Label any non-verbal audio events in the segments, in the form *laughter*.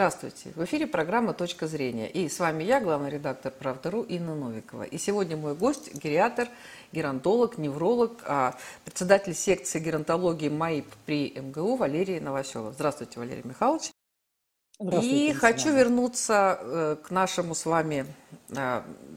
Здравствуйте. В эфире программа «Точка зрения». И с вами я, главный редактор «Правда.ру» Инна Новикова. И сегодня мой гость – гериатр, геронтолог, невролог, а председатель секции геронтологии МАИП при МГУ Валерий Новоселов. Здравствуйте, Валерий Михайлович. И хочу вернуться э, к нашему с вами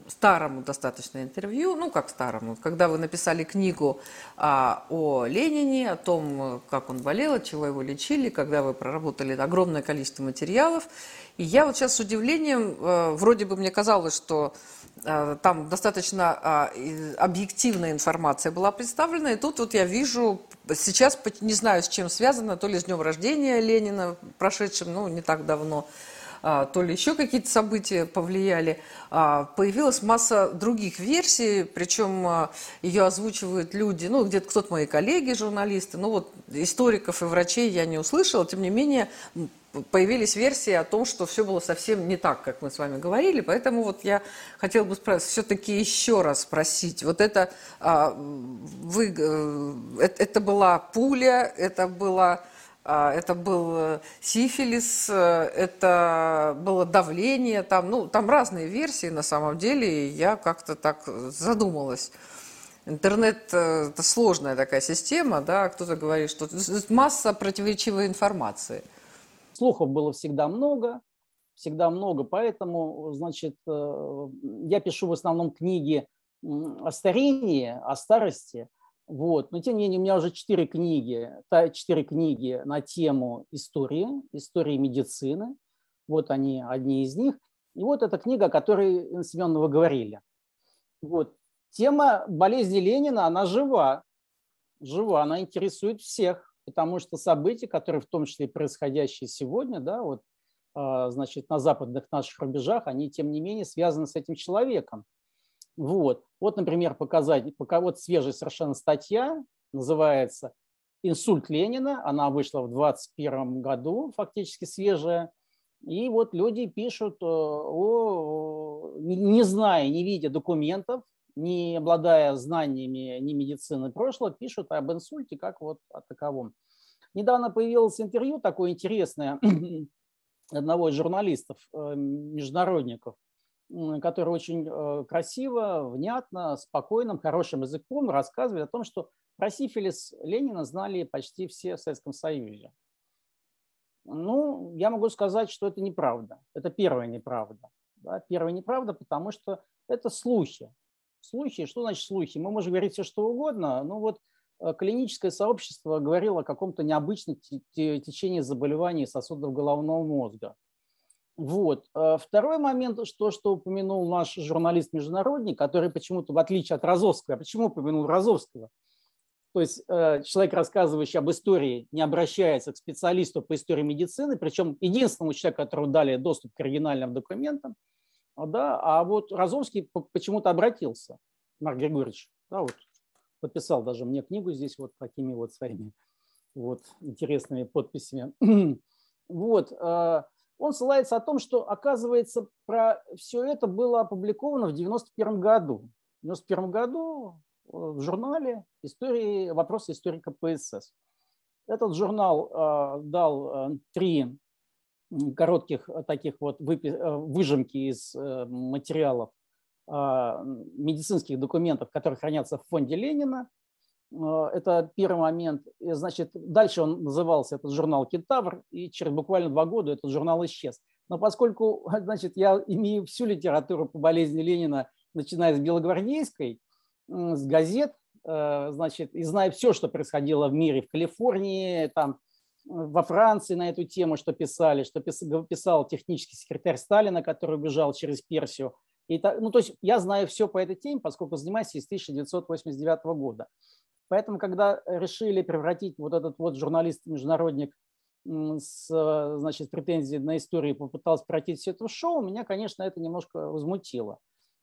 старому достаточно интервью, ну как старому, когда вы написали книгу а, о Ленине, о том, как он болел, от чего его лечили, когда вы проработали огромное количество материалов. И я вот сейчас с удивлением, э, вроде бы мне казалось, что Э, там достаточно а, объективная информация была представлена, и тут вот я вижу, сейчас не знаю, с чем связано, то ли с днем рождения Ленина, прошедшим, ну, не так давно, а, то ли еще какие-то события повлияли. А, появилась масса других версий, причем ее озвучивают люди, ну, где-то кто-то мои коллеги, журналисты, ну, вот историков и врачей я не услышала, тем не менее, появились версии о том, что все было совсем не так, как мы с вами говорили. Поэтому вот я хотела бы все-таки еще раз спросить. Вот это, а, вы, э, это была пуля, это была а, это был э, сифилис, э, это было давление, там, ну, там разные версии на самом деле, и я как-то так задумалась. Интернет – это сложная такая система, да, кто-то говорит, что масса противоречивой информации – Слухов было всегда много, всегда много, поэтому, значит, э, я пишу в основном книги о старении, о старости, вот. Но тем не менее у меня уже четыре книги, четыре книги на тему истории, истории медицины. Вот они, одни из них. И вот эта книга, о которой, Инна вы говорили. Вот. Тема болезни Ленина, она жива. Жива, она интересует всех потому что события, которые в том числе происходящие сегодня, да, вот, а, значит, на западных наших рубежах, они, тем не менее, связаны с этим человеком. Вот, вот например, показать, пока вот свежая совершенно статья, называется «Инсульт Ленина», она вышла в 2021 году, фактически свежая, и вот люди пишут, э, о, не зная, не видя документов, не обладая знаниями ни медицины прошлого, пишут об инсульте как вот о таковом. Недавно появилось интервью такое интересное *clears throat* одного из журналистов, э, международников, который очень э, красиво, внятно, спокойным, хорошим языком рассказывает о том, что про сифилис Ленина знали почти все в Советском Союзе. Ну, я могу сказать, что это неправда. Это первая неправда. Да? Первая неправда, потому что это слухи. Слухи, что значит слухи? Мы можем говорить все, что угодно, но вот э, клиническое сообщество говорило о каком-то необычном течении заболеваний сосудов головного мозга. Вот. Э, второй момент, что, что упомянул наш журналист-международник, который почему-то, в отличие от Розовского, а почему упомянул Розовского? То есть э, человек, рассказывающий об истории, не обращается к специалисту по истории медицины, причем единственному человеку, которому дали доступ к оригинальным документам, да, а вот Розовский почему-то обратился, Марк Григорьевич, да, вот подписал даже мне книгу здесь вот такими вот своими вот интересными подписями. *clears throat* Вот, а, он ссылается о том, что, оказывается, про все это было опубликовано в 91 году. В 91 году э, в журнале истории, вопросы историка ПСС. Этот журнал а, дал э, три коротких э, таких вот э, выжимки из э, материалов медицинских документов, которые хранятся в фонде Ленина. Это первый момент. Значит, дальше он назывался этот журнал «Кентавр», и через буквально два года этот журнал исчез. Но поскольку *laughs* значит, я имею всю литературу по болезни Ленина, начиная с Белогвардейской, с газет, значит, и знаю все, что происходило в мире, в Калифорнии, там, во Франции на эту тему, что писали, что писал технический секретарь Сталина, который убежал через Персию. И, ну, то есть я знаю все по этой теме, поскольку занимаюсь с 1989 года. Поэтому, когда решили превратить вот этот вот журналист-международник с значит, претензией на историю попытался пройти все это в шоу, меня, конечно, это немножко возмутило.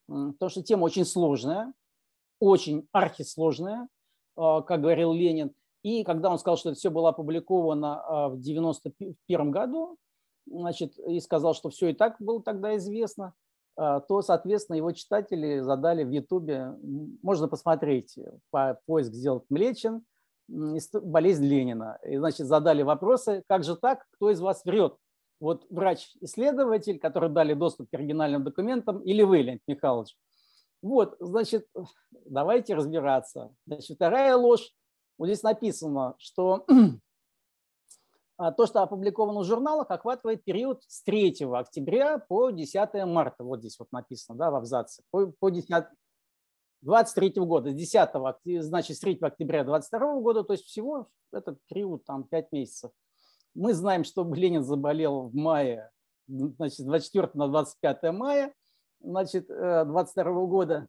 Потому что тема очень сложная, очень архисложная, а, как говорил Ленин. И когда он сказал, что это все было опубликовано а, в 1991 году, значит, и сказал, что все и так было тогда известно, то, соответственно, его читатели задали в Ютубе, можно посмотреть, по поиск сделать Млечин, болезнь Ленина. И, значит, задали вопросы, как же так, кто из вас врет? Вот врач-исследователь, который дали доступ к оригинальным документам, или вы, Леонид Михайлович? Вот, значит, давайте разбираться. Значит, вторая ложь. Вот здесь написано, что а, то, что опубликовано в журналах, охватывает период с 3 октября по 10 марта. Вот здесь вот написано, да, в абзаце. По, по 10, 23 года, с 10, значит, с 3 октября 22 года, то есть всего этот период там 5 месяцев. Мы знаем, что *laughs* Ленин заболел в мае, значит, 24 на 25 мая, значит, 22 э, года,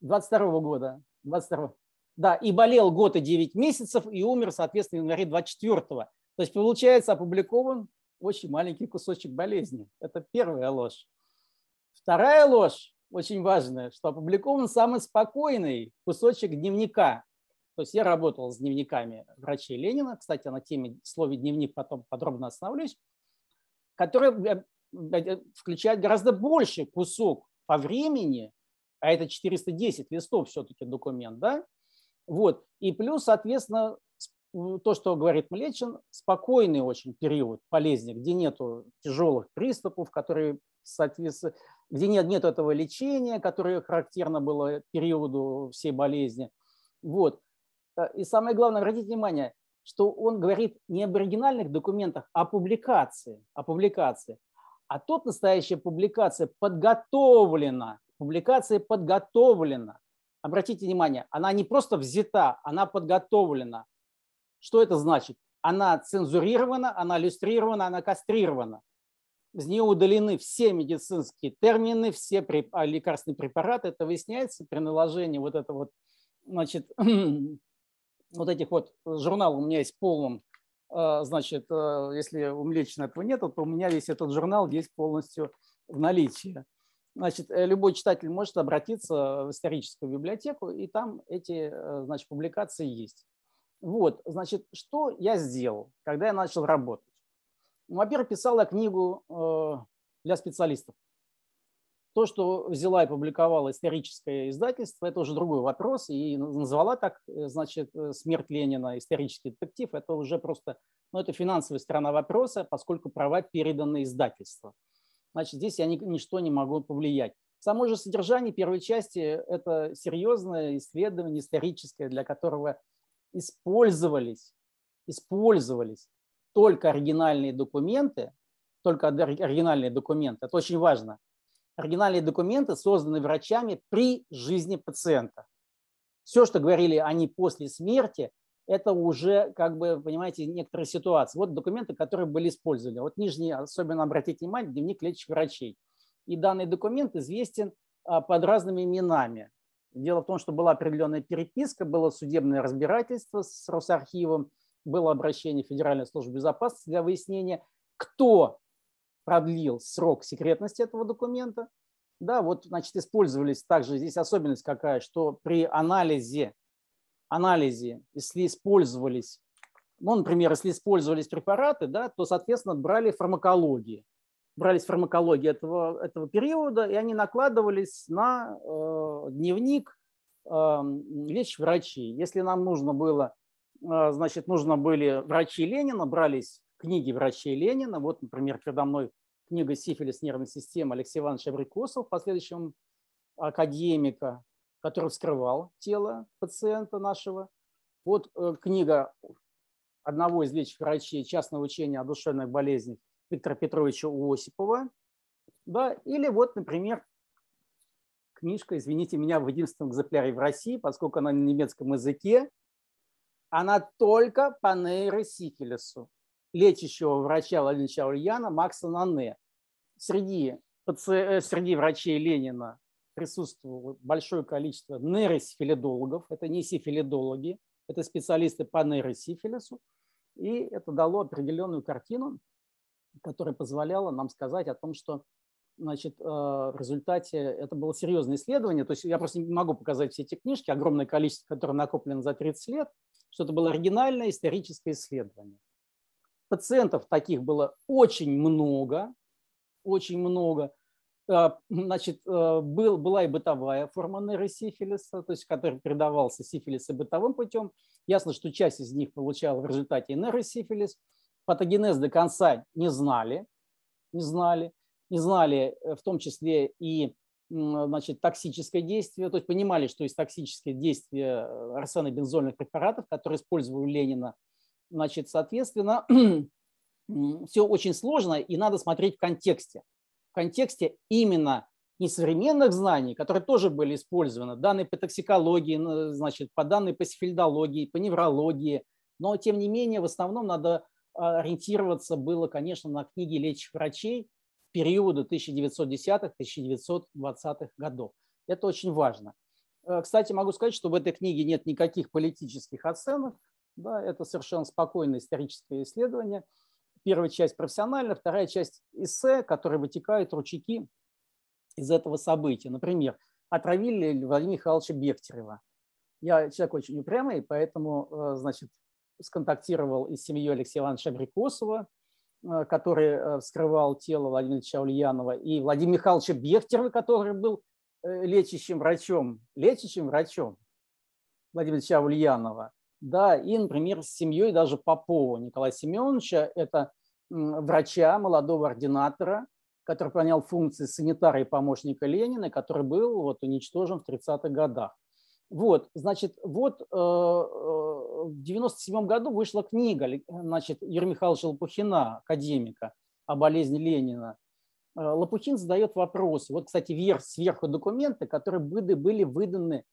22 года, 22 да, и болел год и 9 месяцев, и умер, соответственно, в январе 24 -го. То есть, получается, опубликован очень маленький кусочек болезни. Это первая ложь. Вторая ложь, очень важная, что опубликован самый спокойный кусочек дневника. То есть я работал с дневниками врачей Ленина, кстати, на теме слове дневник потом подробно остановлюсь, который э, э, включает гораздо больше кусок по времени, а это 410 листов все-таки документ, да, вот, и плюс, соответственно, то, что говорит Млечин, спокойный очень период болезни, где нету тяжелых приступов, которые, соответственно, где нет, нет этого лечения, которое характерно было периоду всей болезни. Вот. Э, и самое главное, обратите внимание, что он говорит не об оригинальных документах, а о публикации. О публикации. А тут настоящая публикация подготовлена. Публикация подготовлена. Обратите внимание, она не просто взята, она подготовлена. Что это значит? Она цензурирована, она иллюстрирована, она кастрирована. Из нее удалены все медицинские термины, все а, лекарственные препараты. Это выясняется при наложении вот этого вот, значит, *clears throat* вот этих вот журналов у меня есть полным а, значит, а, если у Млечина этого нет, то у меня весь этот журнал есть полностью в наличии. Значит, э, любой читатель может обратиться в историческую библиотеку, и там эти э, значит, публикации есть. Вот, значит, что я сделал, когда я начал работать? Ну, во-первых, писал я книгу э, для специалистов. То, что взяла и публиковала историческое издательство, это уже другой вопрос. И назвала так, э, значит, э, «Смерть Ленина. Исторический детектив». Это уже просто, ну, это финансовая сторона вопроса, поскольку права переданы издательству. Значит, здесь я ни, ничто не могу повлиять. Само же содержание первой части – это серьезное исследование историческое, для которого использовались, использовались только оригинальные документы, только оригинальные документы, это очень важно, оригинальные документы созданы врачами при жизни пациента. Все, что говорили они после смерти, это уже, как бы, понимаете, некоторые ситуации. Вот документы, которые были использованы. Вот нижний, особенно обратите внимание, дневник лечащих врачей. И данный документ известен а, под разными именами. Дело в том, что была определенная переписка, было судебное разбирательство с Росархивом, было обращение в Федеральную службу безопасности для выяснения, кто продлил срок секретности этого документа. Да, вот, значит, использовались также, здесь особенность какая, что при анализе, анализе, если использовались, ну, например, если использовались препараты, да, то, соответственно, брали фармакологии. Брались фармакологии этого, этого периода, и они накладывались на э, дневник э, лечащих врачей. Если нам нужно было, э, значит, нужно были врачи Ленина, брались книги врачей Ленина. Вот, например, передо мной книга «Сифилис нервной системы» Алексея Ивановича Абрикосова, в последующем академика, который вскрывал тело пациента нашего. Вот э, книга одного из лечащих врачей частного учения о душевных болезнях Виктора Петровича Осипова. Да, или вот, например, книжка, извините меня, в единственном экземпляре в России, поскольку она на немецком языке, она только по нейросифилису лечащего врача Владимира Ульяна Макса Нане. Среди, э, среди врачей Ленина присутствовало большое количество нейросифилидологов. Это не сифилидологи, это специалисты по нейросифилису. И это дало определенную картину, которая позволяла нам сказать о том, что значит, э, в результате это было серьезное исследование. То есть я просто не могу показать все эти книжки, огромное количество, которое накоплено за 30 лет, что это было оригинальное историческое исследование. Пациентов таких было очень много, очень много. А, значит, э, был, была и бытовая форма нейросифилиса, то есть который передавался сифилис и бытовым путем. Ясно, что часть из них получала в результате нейросифилис. Патогенез до конца не знали. не знали, не знали в том числе и значит, токсическое действие, то есть понимали, что есть токсическое действие арсенобензольных препаратов, которые использовали Ленина. Значит, соответственно, *clears throat* все очень сложно, и надо смотреть в контексте. В контексте именно не современных знаний, которые тоже были использованы, данные по токсикологии, значит, по данным по сифильдологии, по неврологии, но тем не менее в основном надо ориентироваться было, конечно, на книги лечащих врачей периода 1910-1920-х годов. Это очень важно. Э, кстати, могу сказать, что в этой книге нет никаких политических оценок. Да, это совершенно спокойное историческое исследование. Первая часть профессиональная, вторая часть эссе, которые вытекают ручейки из этого события. Например, отравили Владимира Михайловича Бехтерева. Я человек очень упрямый, поэтому э, значит, сконтактировал и с семьей Алексея Ивановича Абрикосова, э, который э, вскрывал тело Владимира Ильича Ульянова, и Владимира Михайловича Бехтерева, который был лечащим врачом, лечащим врачом Владимира Ильича Ульянова. Да, и, например, с семьей даже Попова Николая Семеновича, это врача, молодого ординатора, который выполнял функции санитара и помощника Ленина, который был вот уничтожен в 30-х годах. Вот, значит, вот э, э в 97 году вышла книга значит, Юрия Михайловича Лопухина, академика, о болезни Ленина. Э, Лопухин задает вопросы. Вот, кстати, вверх, сверху документы, которые были, выданы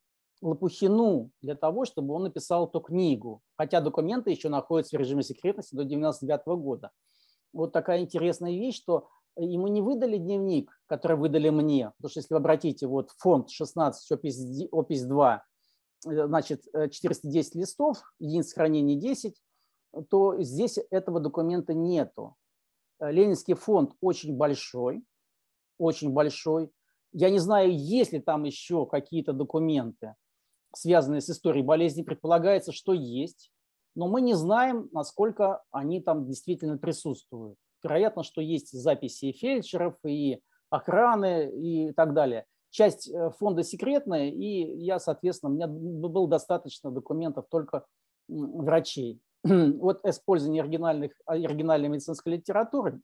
Лопухину для того, чтобы он написал эту книгу. Хотя документы еще находятся в режиме секретности до 99 года. Вот такая интересная вещь, что ему не выдали дневник, который выдали мне, потому что если вы обратите, вот фонд 16, опись, опись 2, э, значит, 410 э, листов, единиц хранения 10, то здесь этого документа нету. Э, Ленинский фонд очень большой, очень большой. Я не знаю, есть ли там еще какие-то документы, связанные с историей болезни. Предполагается, что есть, но мы не знаем, насколько они там действительно присутствуют. Вероятно, что есть записи фельдшеров, и охраны и так далее. Часть э, фонда секретная, и я, соответственно, у меня было достаточно документов только врачей. *clears throat* Вот использование оригинальных, оригинальной медицинской литературы.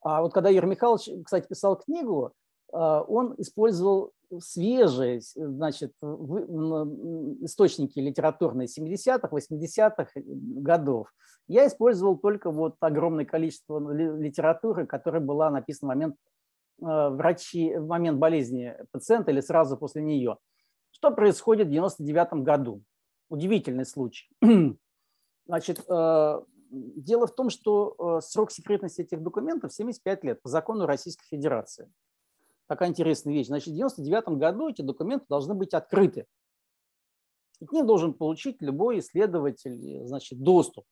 А вот когда Юрий Михайлович, кстати, писал книгу, а, он использовал свежие значит, источники литературные 70-х, 80-х годов. Я использовал только вот огромное количество литературы, которая была написана в момент, а, врачи, в момент болезни пациента или сразу после нее. Что происходит в 99 году? Удивительный случай. *clears throat* Значит, а, дело в том, что срок секретности этих документов 75 лет по закону Российской Федерации такая интересная вещь. Значит, в 1999 году эти документы должны быть открыты. И к ним должен получить любой исследователь значит, доступ.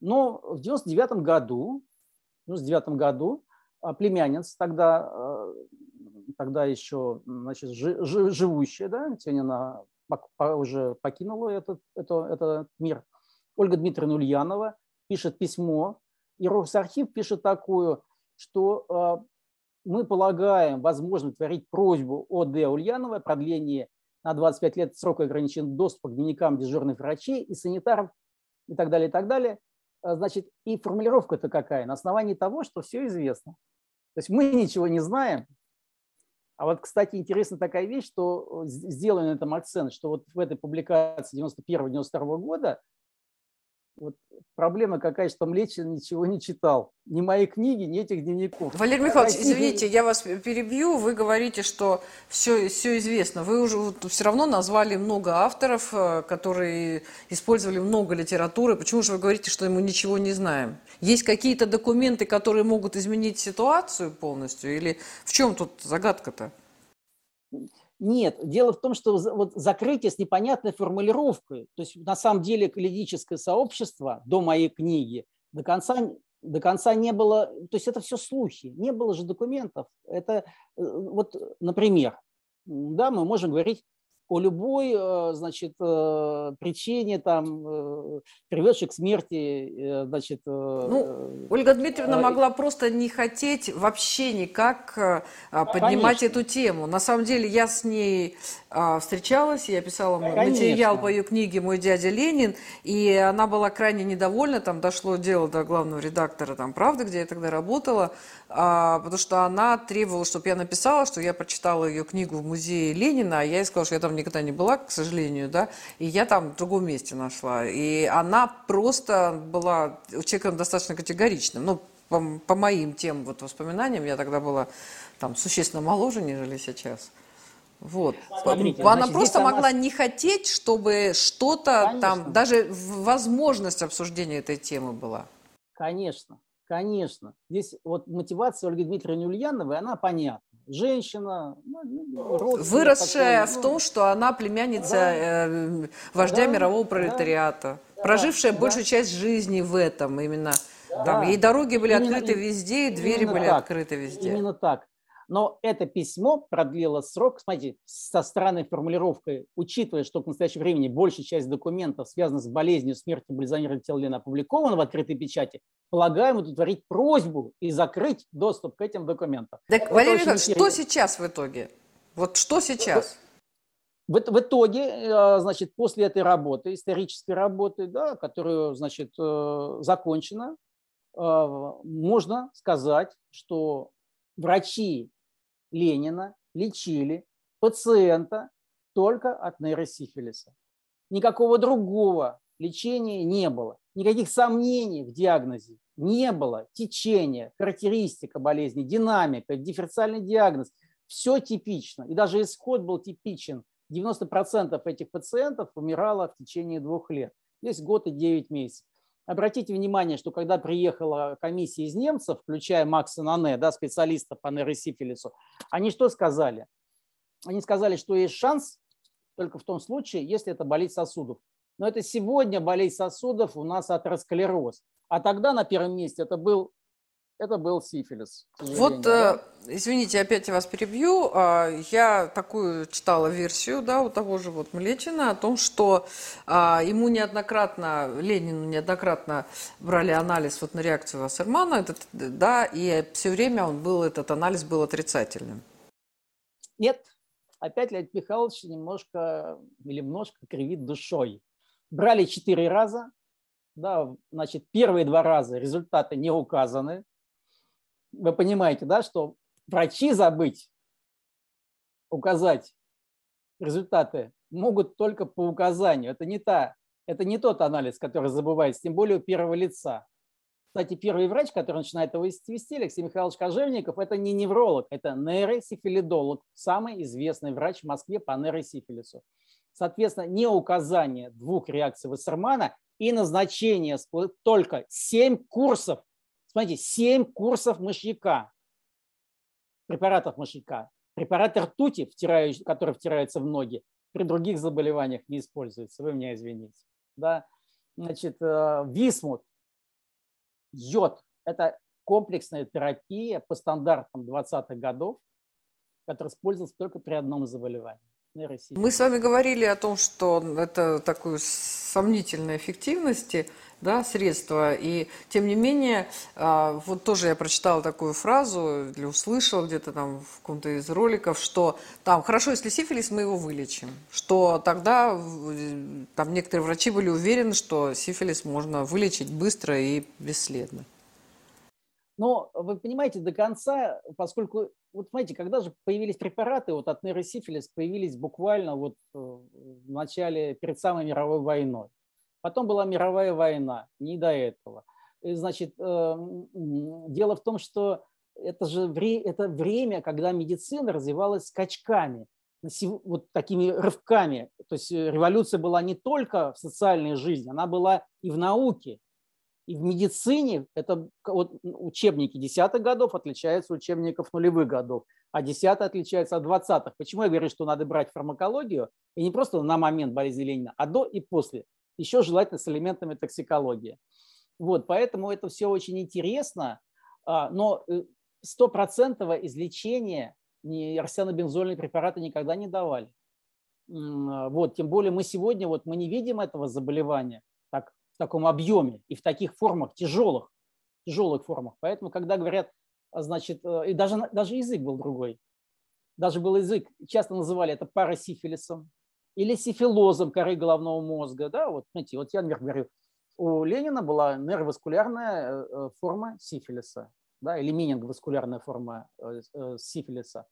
Но в 1999 году, в 99 году а, племянница тогда, а, тогда еще значит, живущая, да, сегодня она уже покинула этот, это, этот мир, Ольга Дмитриевна Ульянова пишет письмо, и Росархив пишет такую, что а, мы полагаем возможным творить просьбу о Д. Ульяновой о продлении на 25 лет срока ограничен доступа к дневникам дежурных врачей и санитаров и так далее, и так далее. А, значит, и формулировка-то какая? На основании того, что все известно. То есть мы ничего не знаем. А вот, кстати, интересна такая вещь, что сделан на этом акцент, что вот в этой публикации 91-92 года вот проблема какая, что Млечин ничего не читал. Ни мои книги, ни этих дневников. Валерий Михайлович, Россия... извините, я вас перебью. Вы говорите, что все, все известно. Вы уже вот все равно назвали много авторов, э, которые использовали много литературы. Почему же вы говорите, что мы ничего не знаем? Есть какие-то документы, которые могут изменить ситуацию полностью? Или в чем тут загадка-то? Нет, дело в том, что вот закрытие с непонятной формулировкой, то есть на самом деле клиническое сообщество до моей книги до конца, до конца не было, то есть это все слухи, не было же документов. Это э, вот, например, да, мы можем говорить о любой, э, значит, э, причине, там, э, приведшей к смерти, значит... Ну, Ольга Дмитриевна могла просто не хотеть вообще никак поднимать Конечно. эту тему. На самом деле я с ней а, встречалась, я писала Конечно. материал по ее книге «Мой дядя Ленин», и она была крайне недовольна, там дошло дело до главного редактора там «Правды», где я тогда работала, а, потому что она требовала, чтобы я написала, что я прочитала ее книгу в музее Ленина, а я ей сказала, что я там никогда не была, к сожалению, да, и я там в другом месте нашла. И она просто была человеком достаточно категоричным, ну, по, по моим тем вот воспоминаниям, я тогда была там существенно моложе, нежели сейчас. Вот. Смотрите, она значит, просто могла она... не хотеть, чтобы что-то там, даже возможность обсуждения этой темы была. Конечно, конечно. Здесь вот мотивация Ольги Дмитриевны Ульяновой, она понятна. Женщина, ну, ну выросшая такой, ну, в том, что она племянница да, э, вождя да, мирового пролетариата, да, прожившая да, большую часть жизни в этом именно. Да, там, ей дороги были именно, открыты везде, и двери были так, открыты везде. Именно так. Но это письмо продлило срок, смотрите, со странной формулировкой, учитывая, что в настоящее время большая часть документов, связанных с болезнью смерти Бальзамира Теллина, опубликована в открытой печати, полагаем удовлетворить просьбу и закрыть доступ к этим документам. Так, Валерий Иванович, что сейчас в итоге? Вот что сейчас? В, в итоге, э, значит, после этой работы, исторической работы, да, которую, значит, э, закончена, э, можно сказать, что врачи Ленина лечили пациента только от нейросифилиса. Никакого другого лечения не было. Никаких сомнений в диагнозе не было. Течение, характеристика болезни, динамика, дифференциальный диагноз. Все типично. И даже исход был типичен. 90% этих пациентов умирало в течение двух лет. Здесь год и 9 месяцев. Обратите внимание, что когда приехала комиссия из немцев, включая Макса Нане, да, специалиста по нейросифилису, они что сказали? Они сказали, что есть шанс только в том случае, если это болезнь сосудов. Но это сегодня болезнь сосудов у нас атеросклероз. А тогда на первом месте это был это был сифилис. Вот, да? Э, извините, опять я вас перебью. А, я такую читала версию, да, у того же вот Млечина о том, что а, ему неоднократно, Ленину неоднократно брали анализ вот на реакцию Вассермана, этот, да, и все время он был, этот анализ был отрицательным. Нет, опять Леонид Михайлович немножко или немножко кривит душой. Брали четыре раза, да, значит, первые два раза результаты не указаны, вы понимаете, да, что врачи забыть указать результаты могут только по указанию. Это не, та, это не тот анализ, который забывается, тем более у первого лица. Кстати, первый врач, который начинает его вести, Алексей Михайлович Кожевников, это не невролог, это нейросифилидолог, самый известный врач в Москве по нейросифилису. Соответственно, не указание двух реакций Вассермана и назначение только 7 курсов Смотрите, 7 курсов мышьяка, препаратов мышьяка. Препарат ртути, втирающий, который втирается в ноги, при других заболеваниях не используется. Вы меня извините. Да? Значит, э, висмут, йод – это комплексная терапия по стандартам 20-х годов, которая использовалась только при одном заболевании. Мы с вами говорили о том, что это такой сомнительной эффективности – да, средства. И тем не менее, а, вот тоже я прочитала такую фразу или услышала где-то там в каком-то из роликов, что там хорошо, если сифилис, мы его вылечим. Что тогда там некоторые врачи были уверены, что сифилис можно вылечить быстро и бесследно. Но вы понимаете, до конца, поскольку, вот знаете, когда же появились препараты вот от нейросифилис, появились буквально вот э, в начале, перед самой мировой войной. Потом была мировая война, не до этого. И, значит, э, дело в том, что это же вре, это время, когда медицина развивалась скачками, вот такими рывками. То есть э, революция была не только в социальной жизни, она была и в науке, и в медицине. Это вот учебники десятых годов отличаются от учебников нулевых годов, а десятые отличаются от двадцатых. Почему я говорю, что надо брать фармакологию, и не просто на момент болезни Ленина, а до и после еще желательно с элементами токсикологии. Вот, поэтому это все очень интересно, а, но э, стопроцентного излечения арсенобензольные препараты никогда не давали. Вот, тем более мы сегодня вот мы не видим этого заболевания так, в таком объеме и в таких формах тяжелых, тяжелых формах. Поэтому, когда говорят, а, значит, э, и даже, даже язык был другой. Даже был язык, часто называли это парасифилисом или сифилозом коры головного мозга. Да? Вот, знаете, вот я, например, говорю, у Ленина была нервоваскулярная э, э, форма сифилиса, да, или мининговаскулярная форма сифилиса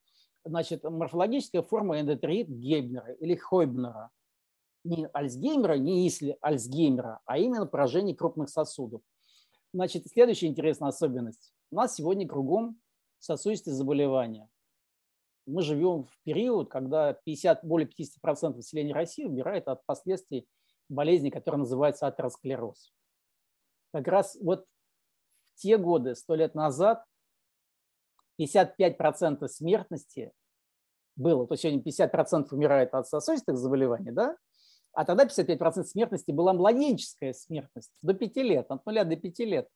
значит, морфологическая форма эндотерит Гейбнера или Хойбнера. Не Альцгеймера, не если Альцгеймера, а именно поражение крупных сосудов. Значит, следующая интересная особенность. У нас сегодня кругом сосудистые заболевания. Мы живем в период, когда 50, более 50% населения России умирает от последствий болезни, которая называется атеросклероз. Как раз вот в те годы, сто лет назад, 55% смертности было, то сегодня 50% умирает от сосудистых заболеваний, да? А тогда 55% смертности была младенческая смертность до 5 лет, от 0 до 5 лет.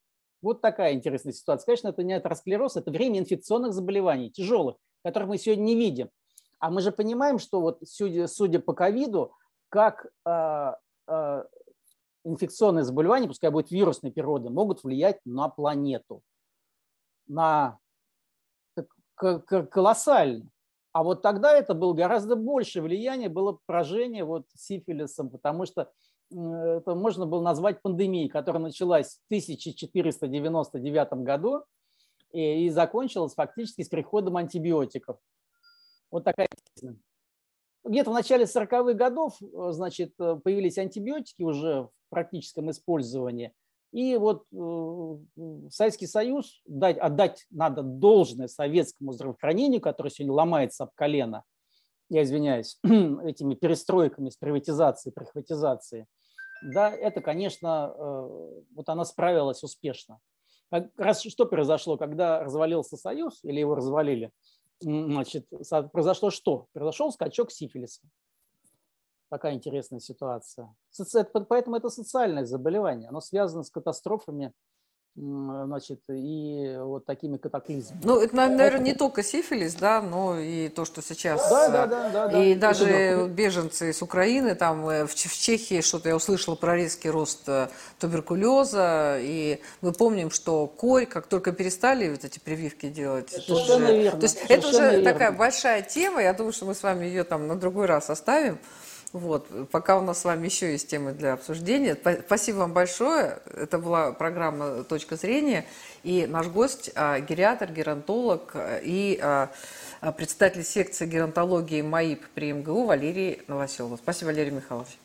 Вот такая интересная ситуация. Конечно, это не атеросклероз, это время инфекционных заболеваний, тяжелых, которых мы сегодня не видим. А мы же понимаем, что вот судя, судя по ковиду, как э, э, инфекционные заболевания, пускай будет вирусной природы, могут влиять на планету, на колоссально. А вот тогда это было гораздо больше влияние, было поражение вот сифилисом, потому что это можно было назвать пандемией, которая началась в 1499 году и, и закончилась фактически с приходом антибиотиков. Вот такая где-то в начале 40-х годов значит, появились антибиотики уже в практическом использовании. И вот э, Советский Союз, дать, отдать надо должное советскому здравоохранению, которое сегодня ломается об колено, я извиняюсь, *clears throat* этими перестройками с приватизацией, прихватизацией, да, это, конечно, э, вот она справилась успешно. Раз что произошло, когда развалился Союз или его развалили, значит, произошло что? Произошел скачок сифилиса такая интересная ситуация. Поэтому это социальное заболевание. Оно связано с катастрофами значит, и вот такими катаклизмами. Ну, это, наверное, не только сифилис, да, но и то, что сейчас... Да, да, да. да, да и да. даже это... беженцы с Украины, там э, в Чехии что-то я услышала про резкий рост э, туберкулеза, и мы помним, что корь, как только перестали вот эти прививки делать... Совершенно уже... верно. То есть это уже верно. такая большая тема, я думаю, что мы с вами ее там на другой раз оставим. Вот, пока у нас с вами еще есть темы для обсуждения. Спасибо вам большое. Это была программа «Точка зрения». И наш гость а, – гериатр, геронтолог и а, председатель секции геронтологии МАИП при МГУ Валерий Новоселов. Спасибо, Валерий Михайлович.